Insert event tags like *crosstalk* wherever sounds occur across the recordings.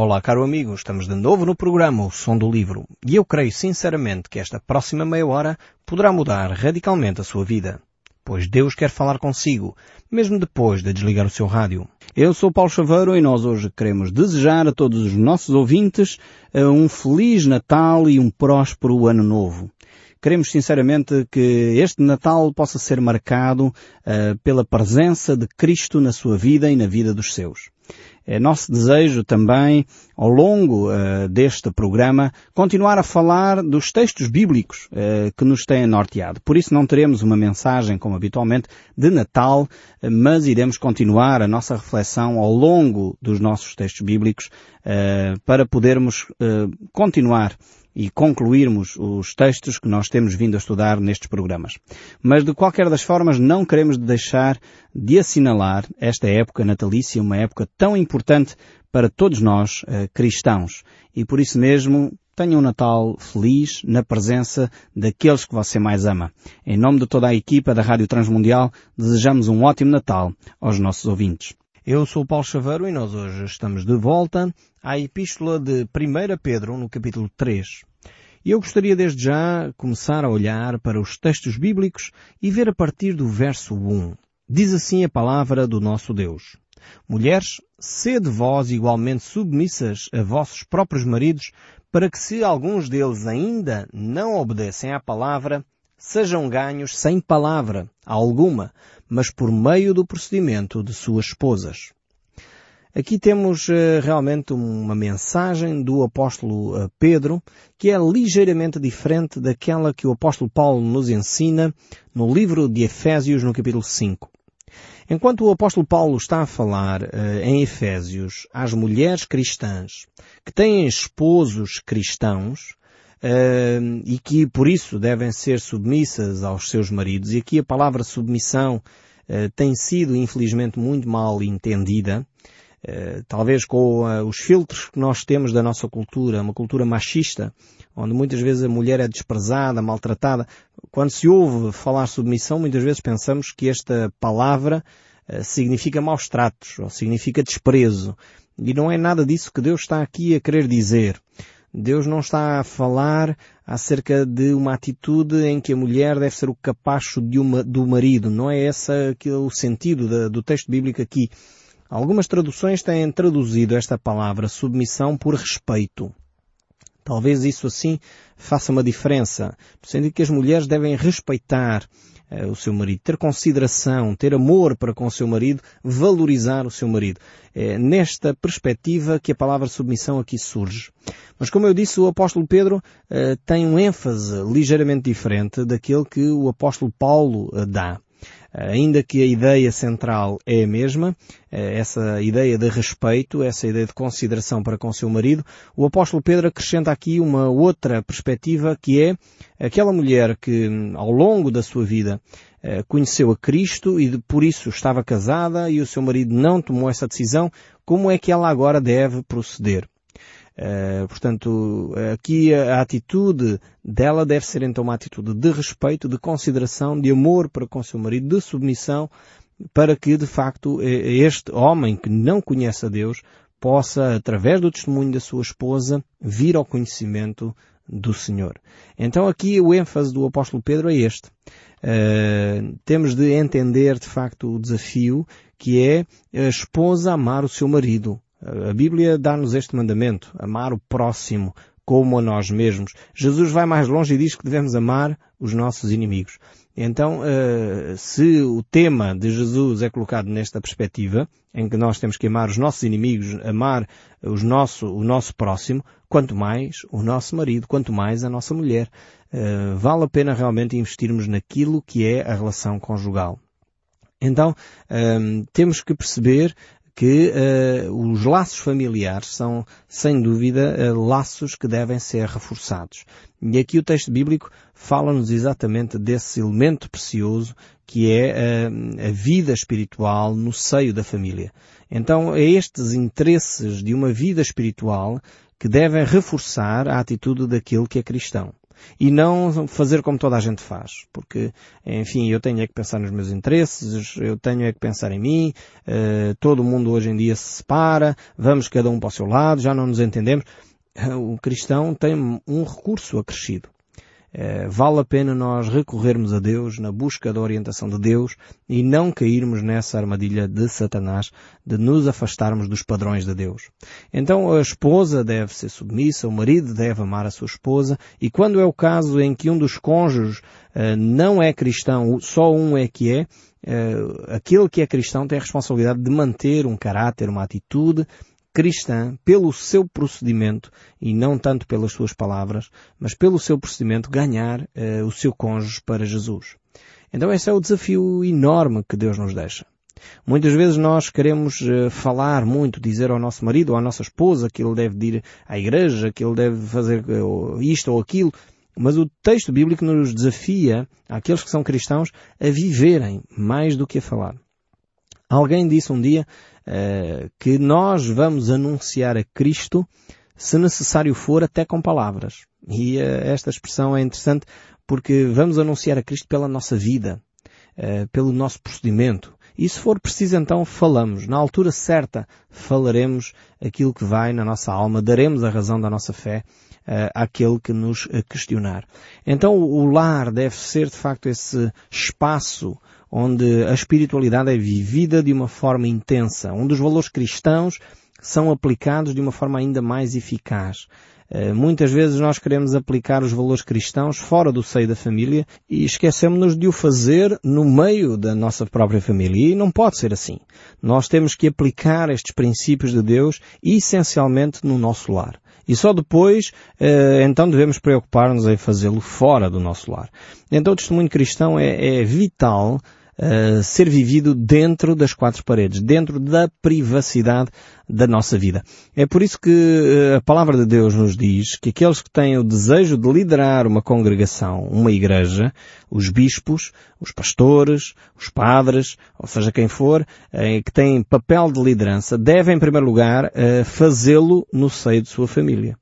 Olá, caro amigo, estamos de novo no programa O Som do Livro e eu creio sinceramente que esta próxima meia hora poderá mudar radicalmente a sua vida, pois Deus quer falar consigo, mesmo depois de desligar o seu rádio. Eu sou Paulo Chaveiro e nós hoje queremos desejar a todos os nossos ouvintes eh, um feliz Natal e um próspero Ano Novo. Queremos sinceramente que este Natal possa ser marcado uh, pela presença de Cristo na sua vida e na vida dos seus. É nosso desejo também, ao longo uh, deste programa, continuar a falar dos textos bíblicos uh, que nos têm norteado. Por isso não teremos uma mensagem, como habitualmente, de Natal, uh, mas iremos continuar a nossa reflexão ao longo dos nossos textos bíblicos para podermos continuar e concluirmos os textos que nós temos vindo a estudar nestes programas. Mas de qualquer das formas não queremos deixar de assinalar esta época natalícia, uma época tão importante para todos nós eh, cristãos. E por isso mesmo tenha um Natal feliz na presença daqueles que você mais ama. Em nome de toda a equipa da Rádio Transmundial, desejamos um ótimo Natal aos nossos ouvintes. Eu sou Paulo Chaveiro e nós hoje estamos de volta à Epístola de 1 Pedro, no capítulo 3. E eu gostaria desde já começar a olhar para os textos bíblicos e ver a partir do verso 1. Diz assim a palavra do nosso Deus. Mulheres, sede vós igualmente submissas a vossos próprios maridos, para que se alguns deles ainda não obedecem à palavra, sejam ganhos sem palavra alguma, mas por meio do procedimento de suas esposas. Aqui temos uh, realmente uma mensagem do apóstolo uh, Pedro que é ligeiramente diferente daquela que o apóstolo Paulo nos ensina no livro de Efésios no capítulo 5. Enquanto o apóstolo Paulo está a falar uh, em Efésios às mulheres cristãs que têm esposos cristãos, Uh, e que por isso devem ser submissas aos seus maridos. E aqui a palavra submissão uh, tem sido infelizmente muito mal entendida. Uh, talvez com os filtros que nós temos da nossa cultura, uma cultura machista, onde muitas vezes a mulher é desprezada, maltratada. Quando se ouve falar submissão, muitas vezes pensamos que esta palavra significa maus tratos, ou significa desprezo. E não é nada disso que Deus está aqui a querer dizer. Deus não está a falar acerca de uma atitude em que a mulher deve ser o capacho de uma, do marido. Não é esse o sentido da, do texto bíblico aqui. Algumas traduções têm traduzido esta palavra submissão por respeito. Talvez isso assim faça uma diferença, no sentido que as mulheres devem respeitar eh, o seu marido, ter consideração, ter amor para com o seu marido, valorizar o seu marido. É nesta perspectiva que a palavra submissão aqui surge. Mas como eu disse, o apóstolo Pedro eh, tem um ênfase ligeiramente diferente daquele que o apóstolo Paulo eh, dá. Ainda que a ideia central é a mesma, essa ideia de respeito, essa ideia de consideração para com o seu marido, o apóstolo Pedro acrescenta aqui uma outra perspectiva que é aquela mulher que ao longo da sua vida conheceu a Cristo e por isso estava casada e o seu marido não tomou essa decisão, como é que ela agora deve proceder? Uh, portanto, aqui a, atitude dela deve ser então uma atitude de respeito, de consideração, de amor para com seu marido, de submissão, para que de facto este homem que não conhece a Deus possa, através do testemunho da sua esposa, vir ao conhecimento do Senhor. Então aqui o ênfase do apóstolo Pedro é este. Uh, temos de entender de facto o desafio que é a esposa amar o seu marido, a Bíblia dá-nos este mandamento, amar o próximo como a nós mesmos. Jesus vai mais longe e diz que devemos amar os nossos inimigos. Então, eh, se o tema de Jesus é colocado nesta perspectiva, em que nós temos que amar os nossos inimigos, amar os nosso, o nosso próximo, quanto mais o nosso marido, quanto mais a nossa mulher, eh, vale a pena realmente investirmos naquilo que é a relação conjugal. Então, eh, temos que perceber que uh, os laços familiares são, sem dúvida, uh, laços que devem ser reforçados. E aqui o texto bíblico fala-nos exatamente desse elemento precioso que é uh, a vida espiritual no seio da família. Então, é estes interesses de uma vida espiritual que devem reforçar a atitude daquele que é cristão. E não fazer como toda a gente faz. Porque, enfim, eu tenho é que pensar nos meus interesses, eu tenho é que pensar em mim, uh, todo mundo hoje em dia se separa, vamos cada um para o seu lado, já não nos entendemos. *laughs* O cristão tem um recurso acrescido vale a pena nós recorrermos a Deus na busca da orientação de Deus e não cairmos nessa armadilha de Satanás de nos afastarmos dos padrões de Deus. Então a esposa deve ser submissa, o marido deve amar a sua esposa e quando é o caso em que um dos cônjuges uh, não é cristão, só um é que é, uh, aquele que é cristão tem a responsabilidade de manter um caráter, uma atitude cristã, pelo seu procedimento, e não tanto pelas suas palavras, mas pelo seu procedimento, ganhar uh, o seu cônjuge para Jesus. Então esse é o desafio enorme que Deus nos deixa. Muitas vezes nós queremos uh, falar muito, dizer ao nosso marido ou à nossa esposa que ele deve ir à igreja, que ele deve fazer uh, isto ou aquilo, mas o texto bíblico nos desafia, aqueles que são cristãos, a viverem mais do que a falar. Alguém disse um dia uh, que nós vamos anunciar a Cristo, se necessário for, até com palavras. E uh, esta expressão é interessante porque vamos anunciar a Cristo pela nossa vida, uh, pelo nosso procedimento. E se for preciso então falamos. Na altura certa falaremos aquilo que vai na nossa alma, daremos a razão da nossa fé uh, àquele que nos questionar. Então o lar deve ser de facto esse espaço onde a espiritualidade é vivida de uma forma intensa, onde os valores cristãos são aplicados de uma forma ainda mais eficaz. Eh, muitas vezes nós queremos aplicar os valores cristãos fora do seio da família e esquecemos-nos de o fazer no meio da nossa própria família. E não pode ser assim. Nós temos que aplicar estes princípios de Deus essencialmente no nosso lar. E só depois, eh, então devemos preocupar-nos em fazê-lo fora do nosso lar. Então o testemunho cristão é, é vital uh, ser vivido dentro das quatro paredes, dentro da privacidade da nossa vida. É por isso que uh, a palavra de Deus nos diz que aqueles que têm o desejo de liderar uma congregação, uma igreja, os bispos, os pastores, os padres, ou seja, quem for, uh, que têm papel de liderança, devem em primeiro lugar fazê-lo no seio de sua família.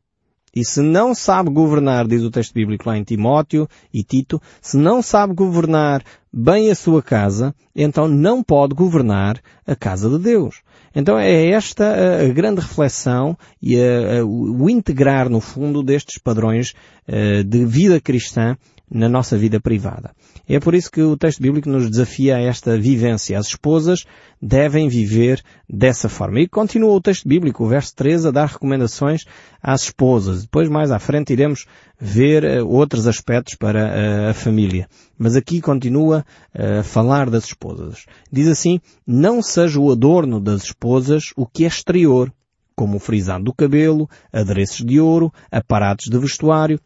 E se não sabe governar, diz o texto bíblico lá em Timóteo e Tito, se não sabe governar bem a sua casa, então não pode governar a casa de Deus. Então é esta a grande reflexão e a, a, o integrar no fundo destes padrões uh, de vida cristã na nossa vida privada. É por isso que o texto bíblico nos desafia a esta vivência. As esposas devem viver dessa forma. E continua o texto bíblico, o verso 13, a dar recomendações às esposas. Depois, mais à frente, iremos ver uh, outros aspectos para uh, a família. Mas aqui continua uh, a falar das esposas. Diz assim, não seja o adorno das esposas o que é exterior, como o frisado do cabelo, adereços de ouro, aparatos de vestuário,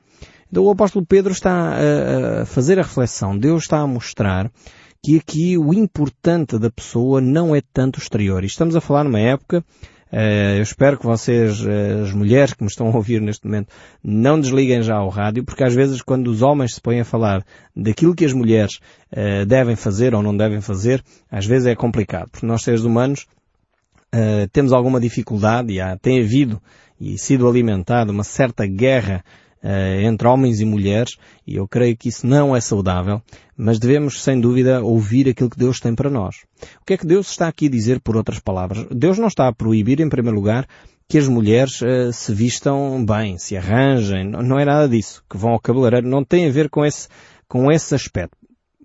então o apóstolo Pedro está a, fazer a reflexão. Deus está a mostrar que aqui o importante da pessoa não é tanto o exterior. E estamos a falar numa época Uh, eu espero que vocês, uh, as mulheres que me estão a ouvir neste momento, não desliguem já o rádio, porque às vezes quando os homens se põem a falar daquilo que as mulheres uh, devem fazer ou não devem fazer, às vezes é complicado, porque nós seres humanos temos alguma dificuldade e há, tem havido e sido alimentada uma certa guerra entre homens e mulheres, e eu creio que isso não é saudável, mas devemos, sem dúvida, ouvir aquilo que Deus tem para nós. O que é que Deus está aqui a dizer por outras palavras? Deus não está a proibir, em primeiro lugar, que as mulheres uh, se vistam bem, se arranjem, não, não é nada disso, que vão ao cabeleireiro, não tem a ver com esse, com esse aspecto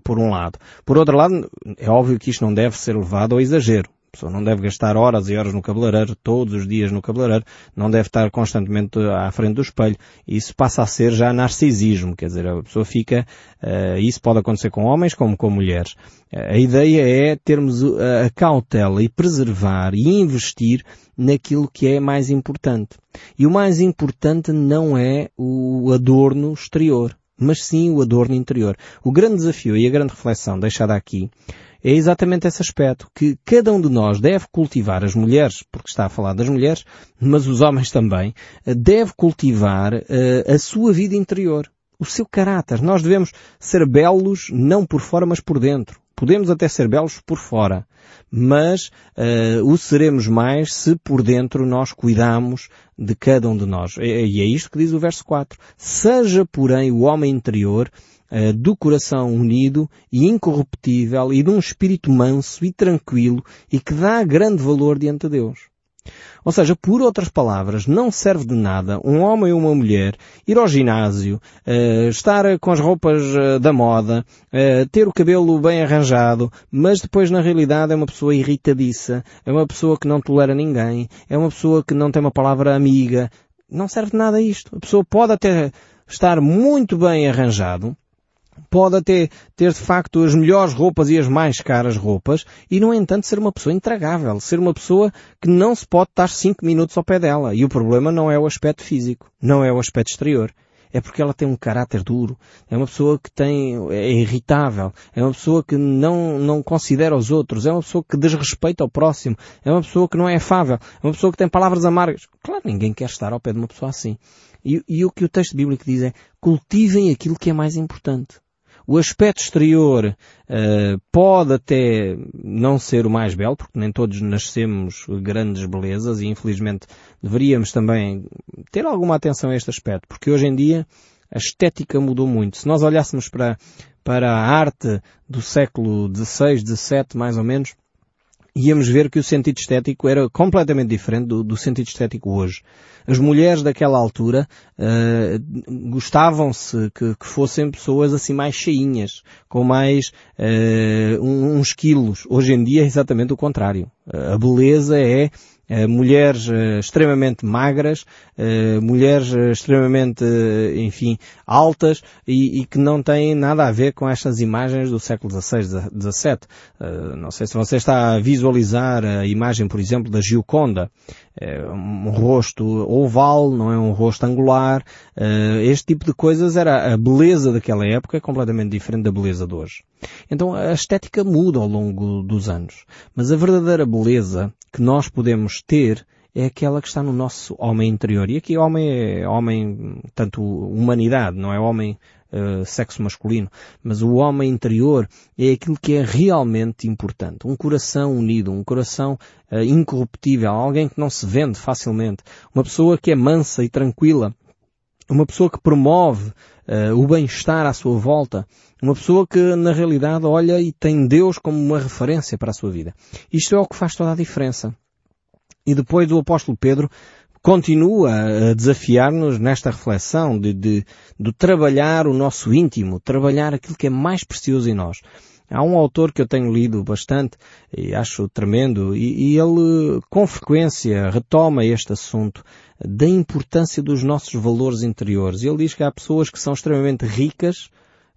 por um lado. Por outro lado, é óbvio que isto não deve ser levado ao exagero pessoa não deve gastar horas e horas no cabeleireiro, todos os dias no cabeleireiro, não deve estar constantemente à frente do espelho. Isso passa a ser já narcisismo, quer dizer, a pessoa fica, uh, isso pode acontecer com homens como com mulheres. Uh, a ideia é termos a cautela e preservar e investir naquilo que é mais importante. E o mais importante não é o adorno exterior, mas sim o adorno interior. O grande desafio e a grande reflexão deixada aqui é exatamente esse aspecto, que cada um de nós deve cultivar, as mulheres, porque está a falar das mulheres, mas os homens também, deve cultivar uh, a sua vida interior, o seu caráter. Nós devemos ser belos não por fora, mas por dentro. Podemos até ser belos por fora, mas uh, o seremos mais se por dentro nós cuidamos de cada um de nós. E é isto que diz o verso 4. Seja, porém, o homem interior uh, do coração unido e incorruptível e de um espírito manso e tranquilo e que dá grande valor diante de Deus. Ou seja, por outras palavras, não serve de nada um homem ou uma mulher ir ao ginásio, uh, estar com as roupas uh, da moda, ter o cabelo bem arranjado, mas depois na realidade é uma pessoa irritadiça, é uma pessoa que não tolera ninguém, é uma pessoa que não tem uma palavra amiga. Não serve de nada isto. A pessoa pode até estar muito bem arranjado, pode até ter de facto as melhores roupas e as mais caras roupas e no entanto ser uma pessoa intragável, ser uma pessoa que não se pode estar cinco minutos ao pé dela. E o problema não é o aspecto físico, não é o aspecto exterior. É porque ela tem um caráter duro, é uma pessoa que tem, é irritável, é uma pessoa que não, não considera os outros, é uma pessoa que desrespeita o próximo, é uma pessoa que não é afável, é uma pessoa que tem palavras amargas. Claro, ninguém quer estar ao pé de uma pessoa assim. E, e o que o texto bíblico diz é, cultivem aquilo que é mais importante. O aspecto exterior uh, pode até não ser o mais belo, porque nem todos nascemos grandes belezas e infelizmente deveríamos também ter alguma atenção a este aspecto, porque hoje em dia a estética mudou muito. Se nós olhássemos para, para a arte do século XVI, XVII, mais ou menos, íamos ver que o sentido estético era completamente diferente do, do sentido estético hoje. As mulheres daquela altura uh, gostavam-se que, que, fossem pessoas assim mais cheinhas, com mais uh, uns quilos. Hoje em dia é exatamente o contrário. A beleza é mulheres uh, extremamente magras, uh, mulheres extremamente, enfim, altas e, e, que não têm nada a ver com estas imagens do século XVI, XVII. não sei se você está a visualizar a imagem, por exemplo, da Gioconda. É um rosto oval, não é um rosto angular. este tipo de coisas era a beleza daquela época é completamente diferente da beleza de hoje. Então a estética muda ao longo dos anos. Mas a verdadeira beleza que nós podemos ter é aquela que está no nosso homem interior. E aqui homem é homem, tanto humanidade, não é homem uh, sexo masculino, mas o homem interior é aquilo que é realmente importante. Um coração unido, um coração uh, incorruptível, alguém que não se vende facilmente, uma pessoa que é mansa e tranquila, uma pessoa que promove uh, o bem-estar à sua volta, uma pessoa que na realidade olha e tem Deus como uma referência para a sua vida. Isto é o que faz toda a diferença. E depois o apóstolo Pedro continua a desafiar-nos nesta reflexão de, de, de trabalhar o nosso íntimo, trabalhar aquilo que é mais precioso em nós. Há um autor que eu tenho lido bastante e acho tremendo e, e, ele com frequência retoma este assunto da importância dos nossos valores interiores. Ele diz que há pessoas que são extremamente ricas,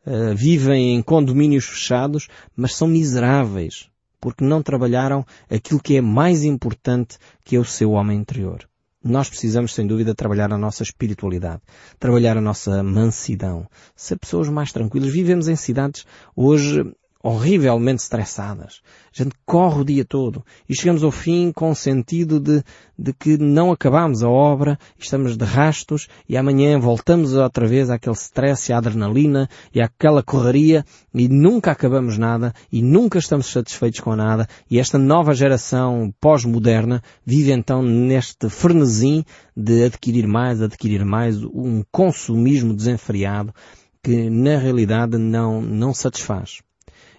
uh, vivem em condomínios fechados, mas são miseráveis porque não trabalharam aquilo que é mais importante que é o seu homem interior. Nós precisamos, sem dúvida, trabalhar a nossa espiritualidade, trabalhar a nossa mansidão, ser pessoas mais tranquilas. Vivemos em cidades hoje horrivelmente estressadas. A gente corre o dia todo e chegamos ao fim com o sentido de, de que não acabamos a obra, estamos de rastos e amanhã voltamos outra vez àquele stress e à adrenalina e àquela correria e nunca acabamos nada e nunca estamos satisfeitos com nada e esta nova geração pós-moderna vive então neste frenesim de adquirir mais, adquirir mais, um consumismo desenfreado que na realidade não, não satisfaz.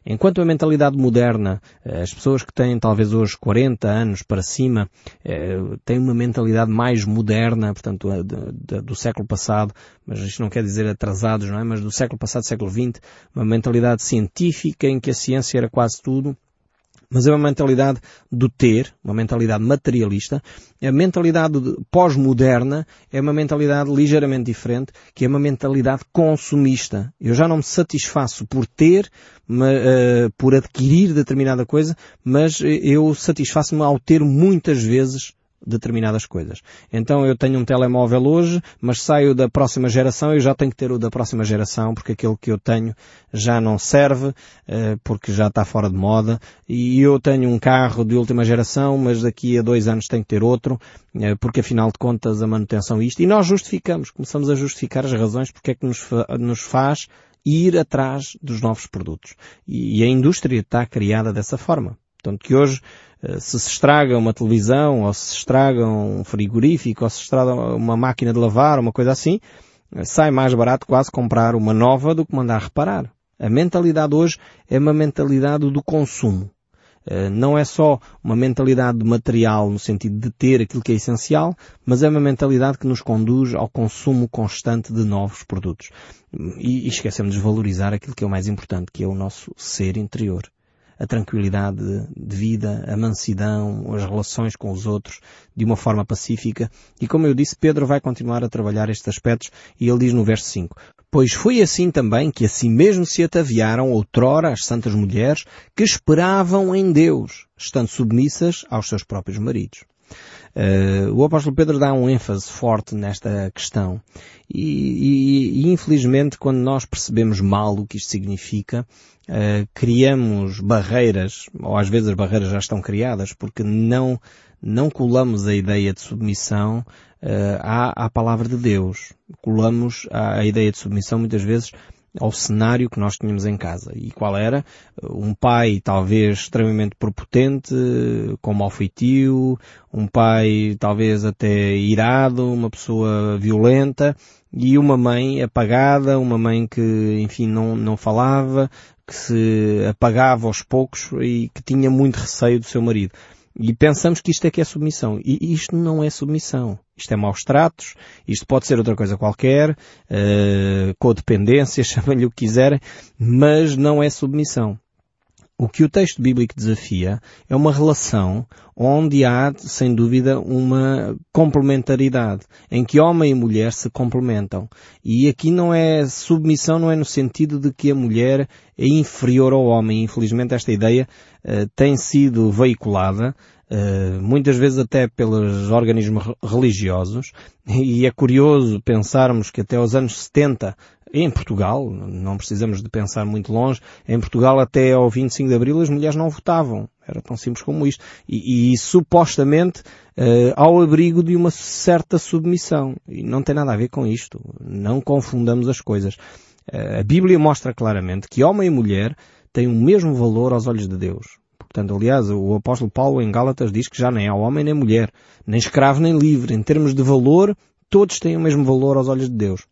Enquanto a mentalidade moderna, eh, as pessoas que têm talvez hoje 40 anos para cima, eh, têm uma mentalidade mais moderna, portanto, do século passado, mas isto não quer dizer atrasados, não é? Mas do século passado, século XX, uma mentalidade científica em que a ciência era quase tudo, mas é uma mentalidade do ter, uma mentalidade materialista. A mentalidade pós-moderna é uma mentalidade ligeiramente diferente, que é uma mentalidade consumista. Eu já não me satisfaço por ter, uh, por adquirir determinada coisa, mas eu satisfaço-me ao ter muitas vezes determinadas coisas. Então eu tenho um telemóvel hoje, mas saio da próxima geração e já tenho que ter o da próxima geração porque aquele que eu tenho já não serve, eh, porque já está fora de moda. E eu tenho um carro de última geração, mas daqui a dois anos tenho que ter outro, eh, porque afinal de contas a manutenção é isto. E nós justificamos, começamos a justificar as razões porque é que nos, nos faz ir atrás dos novos produtos. E a indústria está criada dessa forma. Portanto, que hoje, se se estraga uma televisão, ou se estraga um frigorífico, ou se estraga uma máquina de lavar, uma coisa assim, eh, sai mais barato quase comprar uma nova do que mandar reparar. A mentalidade hoje é uma mentalidade do consumo. Eh, não é só uma mentalidade material no sentido de ter aquilo que é essencial, mas é uma mentalidade que nos conduz ao consumo constante de novos produtos. E, esquecemos de valorizar aquilo que é o mais importante, que é o nosso ser interior a tranquilidade de vida, a mansidão, as relações com os outros de uma forma pacífica. E como eu disse, Pedro vai continuar a trabalhar estes aspectos e ele diz no verso 5, Pois foi assim também que assim mesmo se ataviaram outrora as santas mulheres que esperavam em Deus, estando submissas aos seus próprios maridos. Uh, o apóstolo Pedro dá um ênfase forte nesta questão e, e, e, infelizmente quando nós percebemos mal o que isto significa, uh, criamos barreiras, ou às vezes as barreiras já estão criadas, porque não, não colamos a ideia de submissão uh, à, à palavra de Deus. Colamos a, a ideia de submissão muitas vezes ao cenário que nós tínhamos em casa. E qual era? Um pai talvez extremamente propotente, com mau feitio, um pai talvez até irado, uma pessoa violenta, e uma mãe apagada, uma mãe que, enfim, não, não falava, que se apagava aos poucos e que tinha muito receio do seu marido. E pensamos que isto é que é submissão. E isto não é submissão. Isto é maus tratos, isto pode ser outra coisa qualquer, uh, codependência, *laughs* chamem-lhe o que quiserem, mas não é submissão. O que o texto bíblico desafia é uma relação onde há, sem dúvida, uma complementaridade, em que homem e mulher se complementam. E aqui não é submissão, não é no sentido de que a mulher é inferior ao homem. Infelizmente esta ideia uh, tem sido veiculada Uh, muitas vezes até pelos organismos religiosos, e é curioso pensarmos que até os anos 70 em Portugal, não precisamos de pensar muito longe, em Portugal até ao 25 de Abril as mulheres não votavam. Era tão simples como isto. E, e supostamente uh, ao abrigo de uma certa submissão. E não tem nada a ver com isto. Não confundamos as coisas. Uh, a Bíblia mostra claramente que homem e mulher têm o mesmo valor aos olhos de Deus. Portanto, aliás, o apóstolo Paulo em Gálatas diz que já nem há homem nem mulher, nem escravo nem livre. Em termos de valor, todos têm o mesmo valor aos olhos de Deus.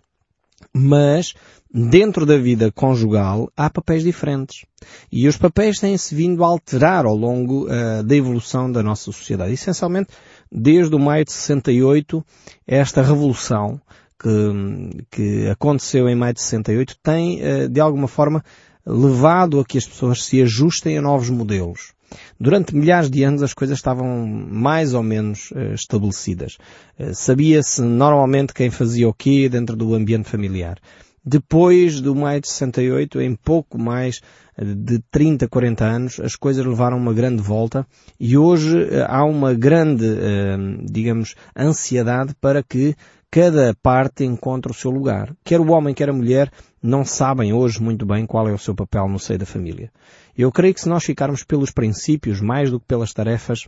Mas, dentro da vida conjugal, há papéis diferentes. E os papéis têm-se vindo a alterar ao longo uh, da evolução da nossa sociedade. Essencialmente, desde o maio de 68, esta revolução que, que aconteceu em maio de 68 tem, uh, de alguma forma, levado a que as pessoas se ajustem a novos modelos. Durante milhares de anos as coisas estavam mais ou menos uh, estabelecidas. Uh, Sabia-se normalmente quem fazia o quê dentro do ambiente familiar. Depois do maio de 68, em pouco mais eh, de 30, 40 anos, as coisas levaram uma grande volta e hoje há uma grande, digamos, ansiedade para que cada parte encontre o seu lugar. Quer o homem, quer a mulher, não sabem hoje muito bem qual é o seu papel no seio da família. Eu creio que se nós ficarmos pelos princípios mais do que pelas tarefas,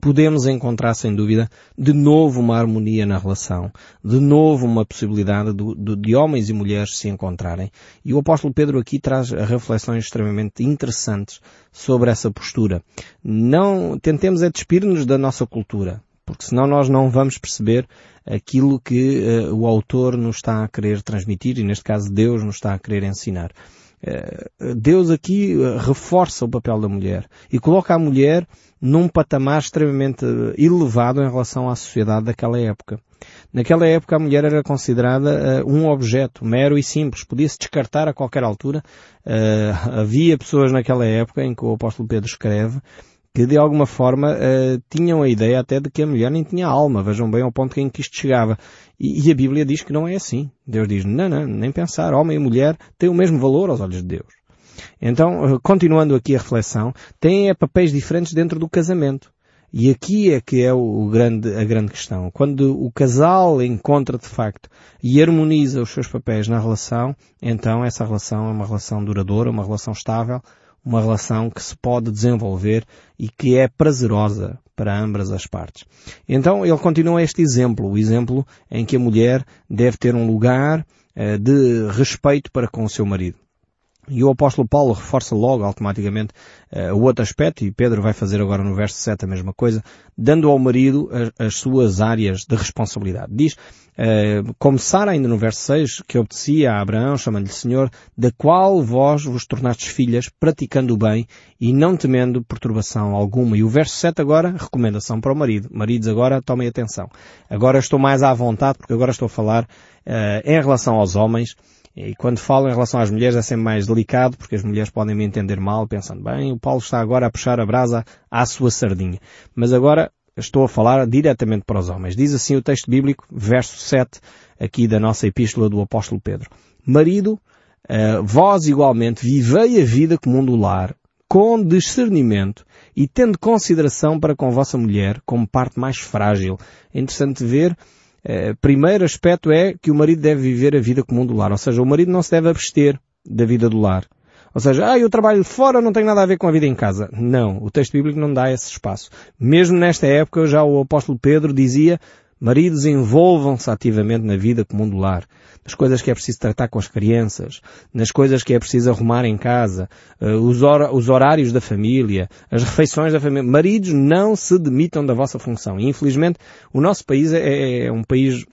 podemos encontrar, sem dúvida, de novo uma harmonia na relação, de novo uma possibilidade de, homens e mulheres se encontrarem. E o apóstolo Pedro aqui traz reflexões extremamente interessantes sobre essa postura. Não tentemos é despir-nos da nossa cultura, porque senão nós não vamos perceber aquilo que uh, o autor nos está a querer transmitir e neste caso Deus nos está a querer ensinar. Eh, Deus aqui eh, reforça o papel da mulher e coloca a mulher num patamar extremamente elevado em relação à sociedade daquela época. Naquela época a mulher era considerada uh, um objeto mero e simples, podia-se descartar a qualquer altura. Uh, *laughs* havia pessoas naquela época em que o apóstolo Pedro escreve que de alguma forma uh, tinham a ideia até de que a mulher nem tinha alma. Vejam bem ao ponto em que isto chegava. E, e, a Bíblia diz que não é assim. Deus diz, não, não, nem pensar. Homem e mulher têm o mesmo valor aos olhos de Deus. Então, uh, continuando aqui a reflexão, têm papéis diferentes dentro do casamento. E aqui é que é o grande, a grande questão. Quando o casal encontra de facto e harmoniza os seus papéis na relação, então essa relação é uma relação duradoura, uma relação estável, uma relação que se pode desenvolver e que é prazerosa para ambas as partes. Então ele continua este exemplo, o exemplo em que a mulher deve ter um lugar de respeito para com o seu marido. E o apóstolo Paulo reforça logo automaticamente uh, o outro aspecto, e Pedro vai fazer agora no verso 7 a mesma coisa, dando ao marido as, as suas áreas de responsabilidade. Diz, uh, ainda no verso 6, que obedecia a Abraão, chamando-lhe Senhor, da qual vós vos tornastes filhas, praticando o bem e não temendo perturbação alguma. E o verso 7 agora, recomendação para o marido. Maridos agora, tomem atenção. Agora estou mais à vontade, porque agora estou a falar uh, em relação aos homens, e quando falo em relação às mulheres é sempre mais delicado, porque as mulheres podem me entender mal, pensando, bem, o Paulo está agora a puxar a brasa à sua sardinha. Mas agora estou a falar diretamente para os homens. Diz assim o texto bíblico, verso 7, aqui da nossa epístola do apóstolo Pedro. Marido, uh, vós igualmente vivei a vida comum do lar, com discernimento e tendo consideração para com vossa mulher como parte mais frágil. É interessante ver eh, primeiro aspecto é que o marido deve viver a vida comum do lar. Ou seja, o marido não se deve abster da vida do lar. Ou seja, ah, eu trabalho fora, não tem nada a ver com a vida em casa. Não, o texto bíblico não dá esse espaço. Mesmo nesta época, já o apóstolo Pedro dizia, Maridos envolvam-se ativamente na vida comum do lar, nas coisas que é preciso tratar com as crianças, nas coisas que é preciso arrumar em casa, uh, os, hor os, horários da família, as refeições da família. Maridos, não se demitam da vossa função. E, infelizmente, o nosso país é, é, é um país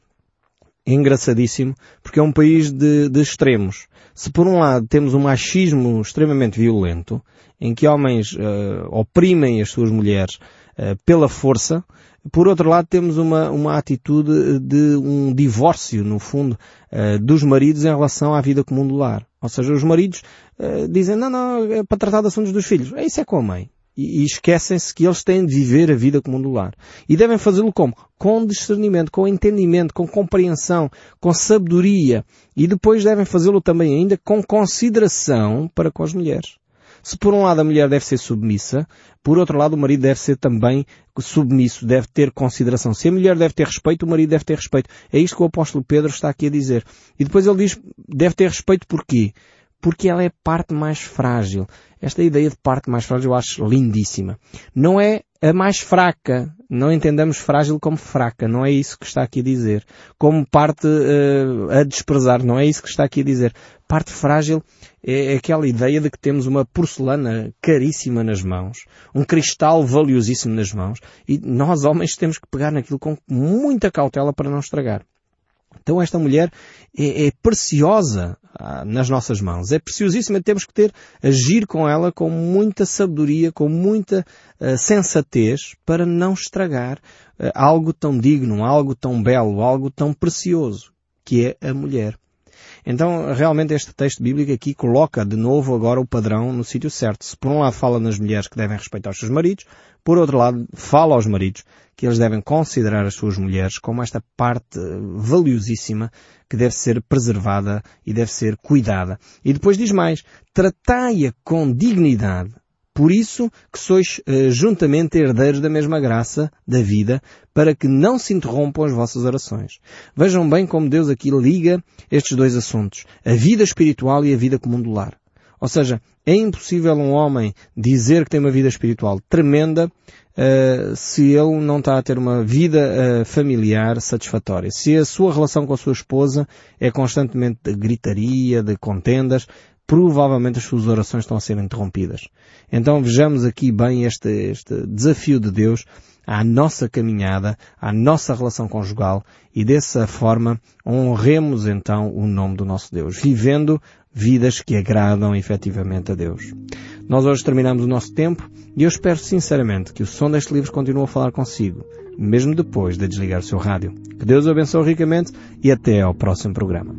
engraçadíssimo, porque é um país de, de, extremos. Se por um lado temos um machismo extremamente violento, em que homens uh, oprimem as suas mulheres uh, pela força, por outro lado, temos uma, uma atitude de um divórcio, no fundo, uh, dos maridos em relação à vida comum do lar. Ou seja, os maridos uh, dizem, não, não, é para tratar de assuntos dos filhos. É isso é com a mãe. E, esquecem-se que eles têm de viver a vida comum do lar. E devem fazê-lo como? Com discernimento, com entendimento, com compreensão, com sabedoria. E depois devem fazê-lo também ainda com consideração para com as mulheres. Se por um lado a mulher deve ser submissa, por outro lado o marido deve ser também submisso, deve ter consideração. Se a mulher deve ter respeito, o marido deve ter respeito. É isto que o apóstolo Pedro está aqui a dizer. E depois ele diz, deve ter respeito porquê? Porque ela é parte mais frágil. Esta ideia de parte mais frágil eu acho lindíssima. Não é a mais fraca. Não entendamos frágil como fraca. Não é isso que está aqui a dizer. Como parte uh, a desprezar. Não é isso que está aqui a dizer. Parte frágil é aquela ideia de que temos uma porcelana caríssima nas mãos, um cristal valiosíssimo nas mãos, e nós homens temos que pegar naquilo com muita cautela para não estragar. Então esta mulher é, é preciosa nas nossas mãos. É preciosíssima. Temos que ter, agir com ela com muita sabedoria, com muita uh, sensatez para não estragar uh, algo tão digno, algo tão belo, algo tão precioso, que é a mulher. Então, realmente este texto bíblico aqui coloca de novo agora o padrão no sítio certo. Se por um lado fala nas mulheres que devem respeitar os seus maridos, por outro lado fala aos maridos que eles devem considerar as suas mulheres como esta parte valiosíssima que deve ser preservada e deve ser cuidada. E depois diz mais, tratai-a com dignidade por isso que sois uh, juntamente herdeiros da mesma graça da vida, para que não se interrompam as vossas orações. Vejam bem como Deus aqui liga estes dois assuntos, a vida espiritual e a vida comum do lar. Ou seja, é impossível um homem dizer que tem uma vida espiritual tremenda uh, se ele não está a ter uma vida uh, familiar satisfatória. Se a sua relação com a sua esposa é constantemente de gritaria, de contendas, provavelmente as suas orações estão a ser interrompidas. Então vejamos aqui bem este, este desafio de Deus à nossa caminhada, à nossa relação conjugal e dessa forma honremos então o nome do nosso Deus, vivendo vidas que agradam efetivamente a Deus. Nós hoje terminamos o nosso tempo e eu espero sinceramente que o som deste livro continue a falar consigo, mesmo depois de desligar o seu rádio. Que Deus o abençoe ricamente e até ao próximo programa.